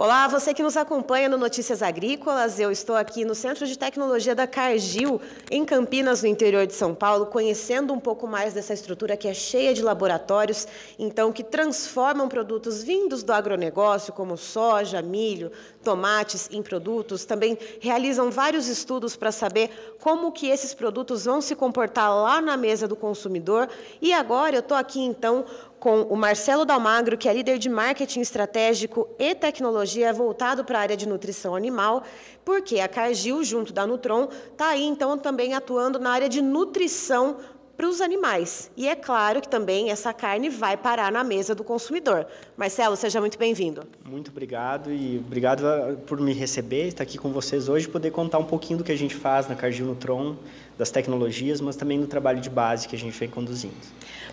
Olá, você que nos acompanha no Notícias Agrícolas. Eu estou aqui no Centro de Tecnologia da Cargill, em Campinas, no interior de São Paulo, conhecendo um pouco mais dessa estrutura que é cheia de laboratórios, então que transformam produtos vindos do agronegócio, como soja, milho, tomates, em produtos. Também realizam vários estudos para saber como que esses produtos vão se comportar lá na mesa do consumidor. E agora eu estou aqui então com o Marcelo Dalmagro, que é líder de marketing estratégico e tecnologia voltado para a área de nutrição animal, porque a Cargill, junto da Nutron, está aí então também atuando na área de nutrição para os animais. E é claro que também essa carne vai parar na mesa do consumidor. Marcelo, seja muito bem-vindo. Muito obrigado e obrigado ah, por me receber, estar aqui com vocês hoje, poder contar um pouquinho do que a gente faz na Cargill Nutron, das tecnologias, mas também do trabalho de base que a gente vem conduzindo.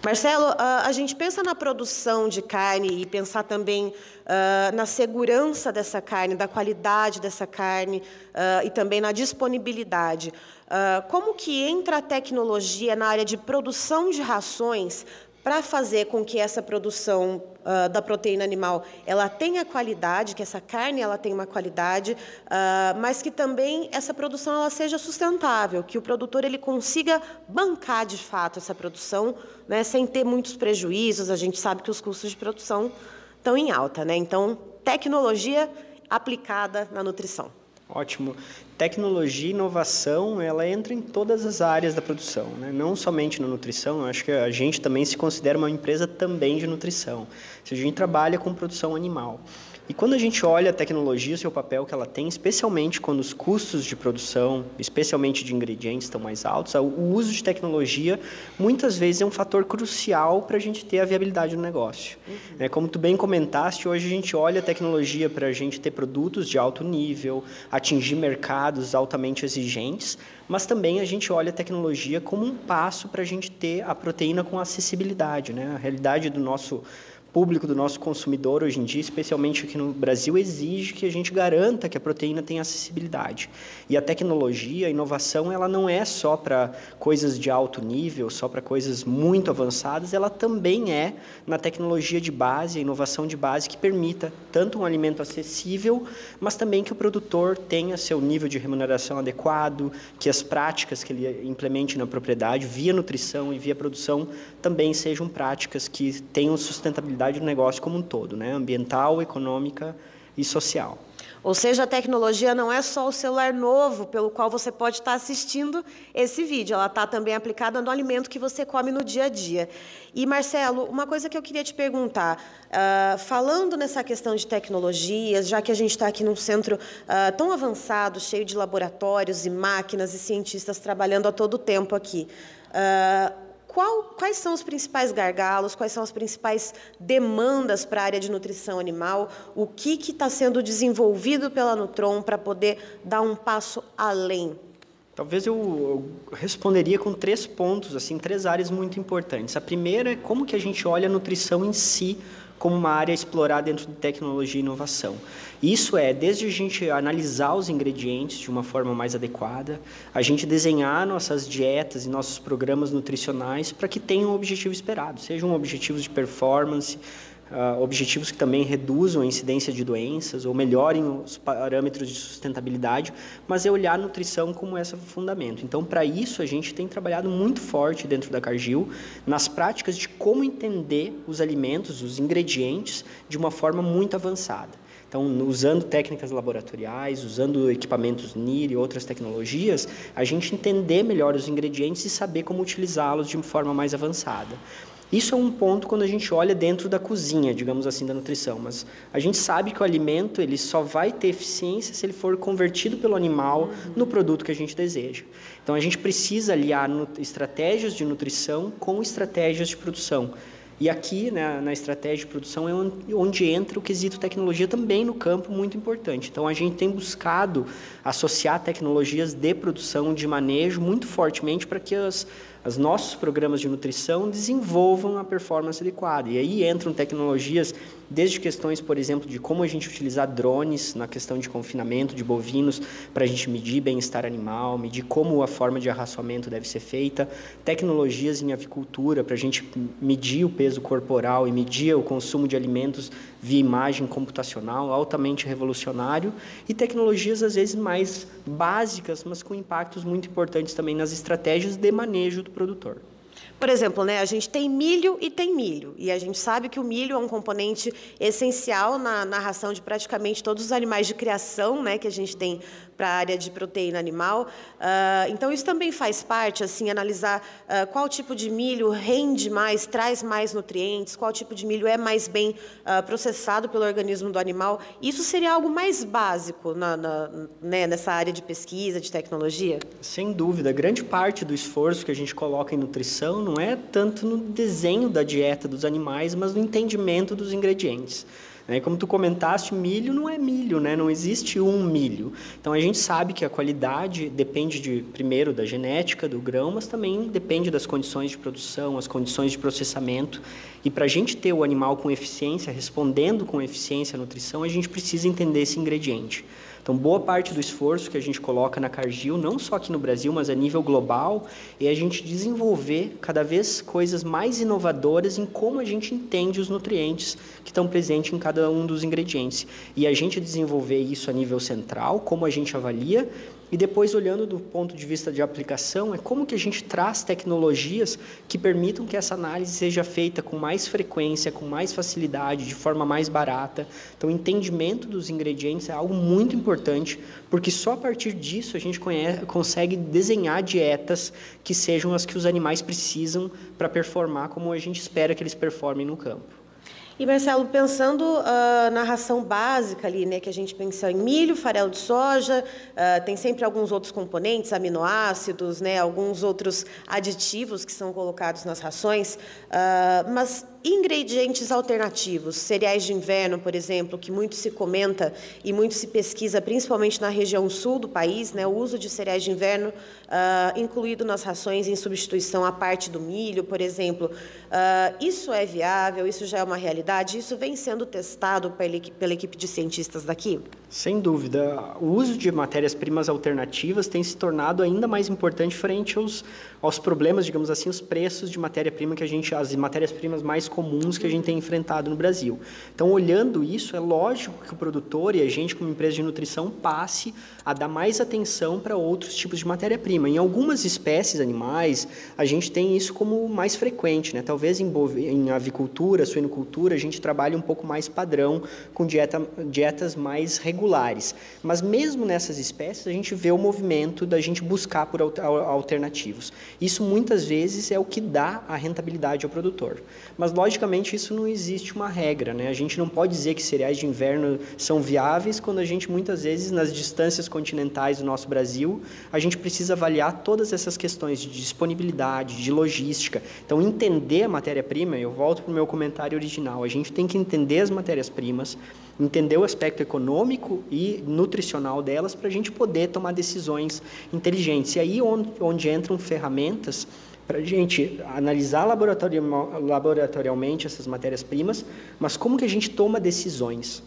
Marcelo, ah, a gente pensa na produção de carne e pensar também uh, na segurança dessa carne, da qualidade dessa carne e também na disponibilidade. Uh, como que entra a tecnologia na área de produção de rações para fazer com que essa produção uh, da proteína animal ela tenha qualidade, que essa carne ela tenha uma qualidade, uh, mas que também essa produção ela seja sustentável, que o produtor ele consiga bancar de fato essa produção, né, sem ter muitos prejuízos. A gente sabe que os custos de produção estão em alta, né? Então, tecnologia aplicada na nutrição. Ótimo. Tecnologia e inovação, ela entra em todas as áreas da produção, né? não somente na nutrição, eu acho que a gente também se considera uma empresa também de nutrição. Se a gente trabalha com produção animal. E quando a gente olha a tecnologia, o seu papel que ela tem, especialmente quando os custos de produção, especialmente de ingredientes, estão mais altos, o uso de tecnologia muitas vezes é um fator crucial para a gente ter a viabilidade do negócio. Uhum. É, como tu bem comentaste, hoje a gente olha a tecnologia para a gente ter produtos de alto nível, atingir mercados altamente exigentes, mas também a gente olha a tecnologia como um passo para a gente ter a proteína com acessibilidade. Né? A realidade do nosso público do nosso consumidor hoje em dia, especialmente aqui no Brasil, exige que a gente garanta que a proteína tenha acessibilidade. E a tecnologia, a inovação, ela não é só para coisas de alto nível, só para coisas muito avançadas, ela também é na tecnologia de base, a inovação de base que permita tanto um alimento acessível, mas também que o produtor tenha seu nível de remuneração adequado, que as práticas que ele implemente na propriedade, via nutrição e via produção, também sejam práticas que tenham sustentabilidade do negócio como um todo, né? ambiental, econômica e social. Ou seja, a tecnologia não é só o celular novo pelo qual você pode estar assistindo esse vídeo, ela está também aplicada no alimento que você come no dia a dia. E, Marcelo, uma coisa que eu queria te perguntar, uh, falando nessa questão de tecnologias, já que a gente está aqui num centro uh, tão avançado, cheio de laboratórios e máquinas e cientistas trabalhando a todo tempo aqui, uh, qual, quais são os principais gargalos, quais são as principais demandas para a área de nutrição animal, o que está sendo desenvolvido pela Nutron para poder dar um passo além? Talvez eu, responderia com três pontos, assim, três áreas muito importantes. A primeira é como que a gente olha a nutrição em si como uma área a explorar dentro de tecnologia e inovação. Isso é desde a gente analisar os ingredientes de uma forma mais adequada, a gente desenhar nossas dietas e nossos programas nutricionais para que tenham o objetivo esperado, sejam objetivos de performance, uh, objetivos que também reduzam a incidência de doenças ou melhorem os parâmetros de sustentabilidade, mas é olhar a nutrição como esse fundamento. Então, para isso, a gente tem trabalhado muito forte dentro da Cargill nas práticas de como entender os alimentos, os ingredientes, de uma forma muito avançada. Então, usando técnicas laboratoriais, usando equipamentos NIR e outras tecnologias, a gente entender melhor os ingredientes e saber como utilizá-los de forma mais avançada. Isso é um ponto quando a gente olha dentro da cozinha, digamos assim, da nutrição. Mas a gente sabe que o alimento ele só vai ter eficiência se ele for convertido pelo animal uhum. no produto que a gente deseja. Então a gente precisa aliar estratégias de nutrição com estratégias de produção. E aqui, né, na estratégia de produção, é onde entra o quesito tecnologia também no campo muito importante. Então, a gente tem buscado associar tecnologias de produção, de manejo, muito fortemente para que as os nossos programas de nutrição desenvolvam a performance adequada. E aí entram tecnologias desde questões, por exemplo, de como a gente utilizar drones na questão de confinamento de bovinos para a gente medir bem-estar animal, medir como a forma de arraçoamento deve ser feita, tecnologias em avicultura para a gente medir o peso corporal e medir o consumo de alimentos via imagem computacional, altamente revolucionário, e tecnologias às vezes mais básicas, mas com impactos muito importantes também nas estratégias de manejo do produtor. Por exemplo, né, a gente tem milho e tem milho. E a gente sabe que o milho é um componente essencial na, na ração de praticamente todos os animais de criação né, que a gente tem para a área de proteína animal. Uh, então, isso também faz parte, assim, analisar uh, qual tipo de milho rende mais, traz mais nutrientes, qual tipo de milho é mais bem uh, processado pelo organismo do animal. Isso seria algo mais básico na, na, né, nessa área de pesquisa, de tecnologia? Sem dúvida. Grande parte do esforço que a gente coloca em nutrição não é tanto no desenho da dieta dos animais, mas no entendimento dos ingredientes. Né? Como tu comentaste, milho não é milho, né? não existe um milho. Então a gente sabe que a qualidade depende de primeiro da genética do grão, mas também depende das condições de produção, as condições de processamento. E para a gente ter o animal com eficiência, respondendo com eficiência à nutrição, a gente precisa entender esse ingrediente. Então, boa parte do esforço que a gente coloca na Cargill, não só aqui no Brasil, mas a nível global, é a gente desenvolver cada vez coisas mais inovadoras em como a gente entende os nutrientes que estão presentes em cada um dos ingredientes. E a gente desenvolver isso a nível central, como a gente avalia, e depois, olhando do ponto de vista de aplicação, é como que a gente traz tecnologias que permitam que essa análise seja feita com mais frequência, com mais facilidade, de forma mais barata. Então, o entendimento dos ingredientes é algo muito importante, porque só a partir disso a gente conhece, consegue desenhar dietas que sejam as que os animais precisam para performar como a gente espera que eles performem no campo. E Marcelo, pensando uh, na ração básica ali, né, que a gente pensa em milho, farelo de soja, uh, tem sempre alguns outros componentes, aminoácidos, né, alguns outros aditivos que são colocados nas rações, uh, mas ingredientes alternativos, cereais de inverno, por exemplo, que muito se comenta e muito se pesquisa, principalmente na região sul do país, né, o uso de cereais de inverno uh, incluído nas rações em substituição à parte do milho, por exemplo. Uh, isso é viável? Isso já é uma realidade? Isso vem sendo testado pela, pela equipe de cientistas daqui? Sem dúvida. O uso de matérias-primas alternativas tem se tornado ainda mais importante frente aos, aos problemas, digamos assim, os preços de matéria-prima que a gente, as matérias-primas mais comuns que a gente tem enfrentado no Brasil. Então, olhando isso, é lógico que o produtor e a gente, como empresa de nutrição, passe a dar mais atenção para outros tipos de matéria-prima. Em algumas espécies animais, a gente tem isso como mais frequente, né? Talvez em, em avicultura, suinocultura, a gente trabalha um pouco mais padrão, com dieta, dietas mais regulares. Mas mesmo nessas espécies, a gente vê o movimento da gente buscar por alternativos. Isso muitas vezes é o que dá a rentabilidade ao produtor. Mas, logicamente, isso não existe uma regra. Né? A gente não pode dizer que cereais de inverno são viáveis quando a gente, muitas vezes, nas distâncias continentais do nosso Brasil, a gente precisa avaliar todas essas questões de disponibilidade, de logística. Então, entender a matéria-prima, eu volto para o meu comentário original, a gente tem que entender as matérias-primas, entender o aspecto econômico e nutricional delas para a gente poder tomar decisões inteligentes. E aí onde, onde entram ferramentas para a gente analisar laboratorialmente essas matérias-primas, mas como que a gente toma decisões.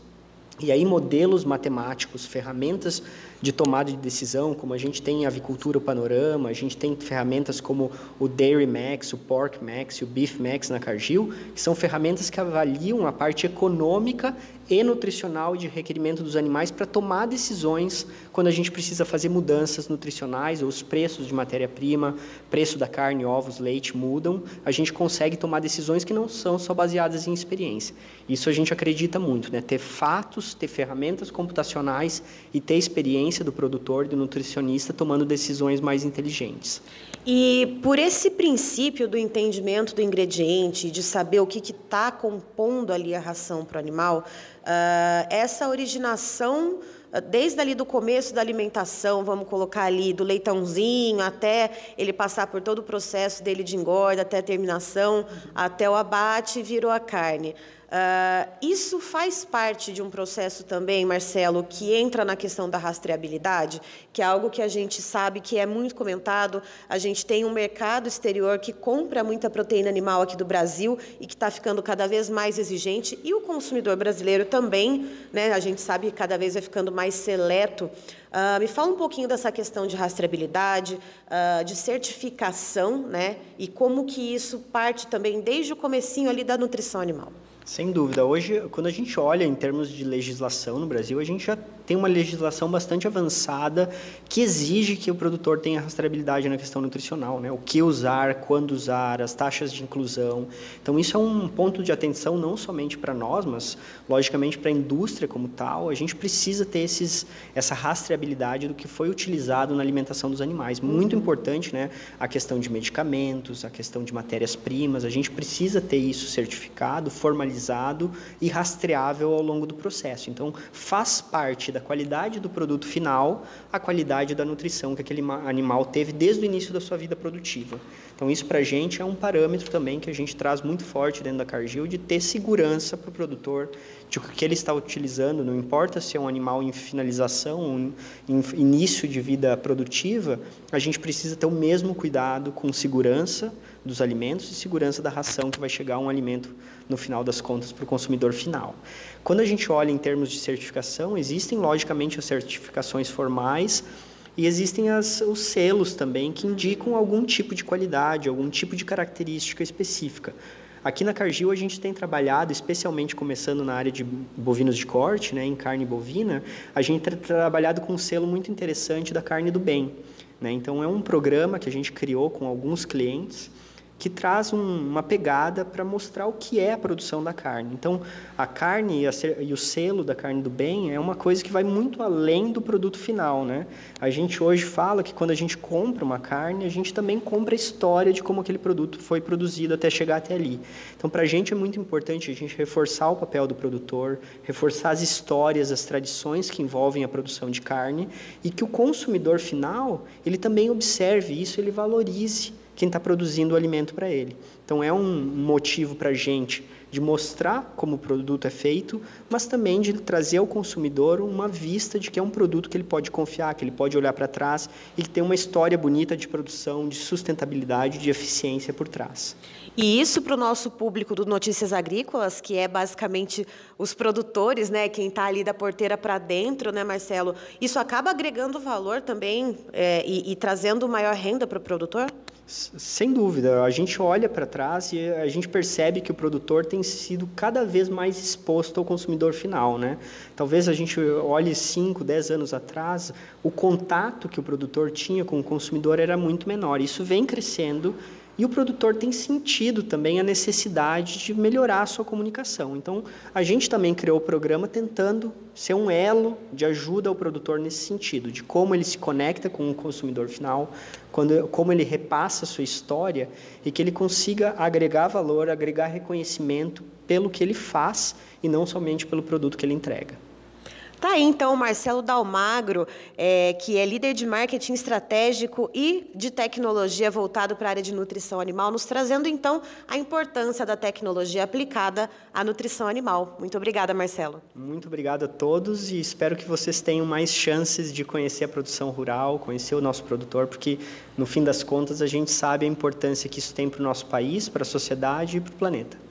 E aí modelos matemáticos, ferramentas de tomada de decisão, como a gente tem em avicultura o panorama, a gente tem ferramentas como o Dairy Max, o Pork Max e o Beef Max na Cargill, que são ferramentas que avaliam a parte econômica e nutricional de requerimento dos animais para tomar decisões quando a gente precisa fazer mudanças nutricionais ou os preços de matéria-prima, preço da carne, ovos, leite mudam, a gente consegue tomar decisões que não são só baseadas em experiência. Isso a gente acredita muito, né? Ter fatos, ter ferramentas computacionais e ter experiência do produtor, do nutricionista tomando decisões mais inteligentes. E por esse princípio do entendimento do ingrediente, de saber o que está compondo ali a ração para o animal, uh, essa originação ah, desde ali do começo da alimentação, vamos colocar ali do leitãozinho até ele passar por todo o processo dele de engorda, até a terminação, até o abate, virou a carne. Uh, isso faz parte de um processo também, Marcelo, que entra na questão da rastreabilidade, que é algo que a gente sabe que é muito comentado. A gente tem um mercado exterior que compra muita proteína animal aqui do Brasil e que está ficando cada vez mais exigente, e o consumidor brasileiro também, né, a gente sabe que cada vez vai ficando mais seleto. Uh, me fala um pouquinho dessa questão de rastreabilidade, uh, de certificação, né, e como que isso parte também desde o comecinho ali da nutrição animal. Sem dúvida. Hoje, quando a gente olha em termos de legislação no Brasil, a gente já tem uma legislação bastante avançada que exige que o produtor tenha rastreabilidade na questão nutricional, né? O que usar, quando usar, as taxas de inclusão. Então isso é um ponto de atenção não somente para nós, mas logicamente para a indústria como tal. A gente precisa ter esses, essa rastreabilidade do que foi utilizado na alimentação dos animais. Muito importante, né? A questão de medicamentos, a questão de matérias-primas. A gente precisa ter isso certificado, formalizado e rastreável ao longo do processo. Então faz parte da da qualidade do produto final à qualidade da nutrição que aquele animal teve desde o início da sua vida produtiva. Então, isso para a gente é um parâmetro também que a gente traz muito forte dentro da Cargill de ter segurança para o produtor de que ele está utilizando, não importa se é um animal em finalização, um, em início de vida produtiva, a gente precisa ter o mesmo cuidado com segurança dos alimentos e segurança da ração que vai chegar um alimento no final das contas para o consumidor final. Quando a gente olha em termos de certificação, existem logicamente as certificações formais e existem as, os selos também que indicam algum tipo de qualidade, algum tipo de característica específica. Aqui na Cargill a gente tem trabalhado, especialmente começando na área de bovinos de corte, né, em carne bovina, a gente tem trabalhado com um selo muito interessante da carne do bem. Né? Então é um programa que a gente criou com alguns clientes que traz um, uma pegada para mostrar o que é a produção da carne. Então, a carne e, a, e, o selo da carne do bem é uma coisa que vai muito além do produto final, né? A gente hoje fala que quando a gente compra uma carne, a gente também compra a história de como aquele produto foi produzido até chegar até ali. Então, para a gente é muito importante a gente reforçar o papel do produtor, reforçar as histórias, as tradições que envolvem a produção de carne e que o consumidor final ele também observe isso, ele valorize quem está produzindo o alimento para ele. Então, é um motivo para a gente de mostrar como o produto é feito, mas também de trazer ao consumidor uma vista de que é um produto que ele pode confiar, que ele pode olhar para trás e que tem uma história bonita de produção, de sustentabilidade, de eficiência por trás. E isso para o nosso público do Notícias Agrícolas, que é basicamente os produtores, né, quem está ali da porteira para dentro, né, Marcelo? Isso acaba agregando valor também é, e, e trazendo maior renda para o produtor? Sem dúvida, a gente olha para trás e a gente percebe que o produtor tem sido cada vez mais exposto ao consumidor final, né? Talvez a gente olhe 5, 10 anos atrás, o contato que o produtor tinha com o consumidor era muito menor. Isso vem crescendo e o produtor tem sentido também a necessidade de melhorar a sua comunicação. Então, a gente também criou o programa tentando ser um elo de ajuda ao produtor nesse sentido, de como ele se conecta com o consumidor final, quando, como ele repassa a sua história e que ele consiga agregar valor, agregar reconhecimento pelo que ele faz e não somente pelo produto que ele entrega. Tá aí então o Marcelo Dalmagro, é, que é líder de marketing estratégico e de tecnologia voltado para a área de nutrição animal, nos trazendo então a importância da tecnologia aplicada à nutrição animal. Muito obrigada, Marcelo. Muito obrigado a todos e espero que vocês tenham mais chances de conhecer a produção rural, conhecer o nosso produtor, porque no fim das contas a gente sabe a importância que isso tem para o nosso país, para a sociedade e para o planeta.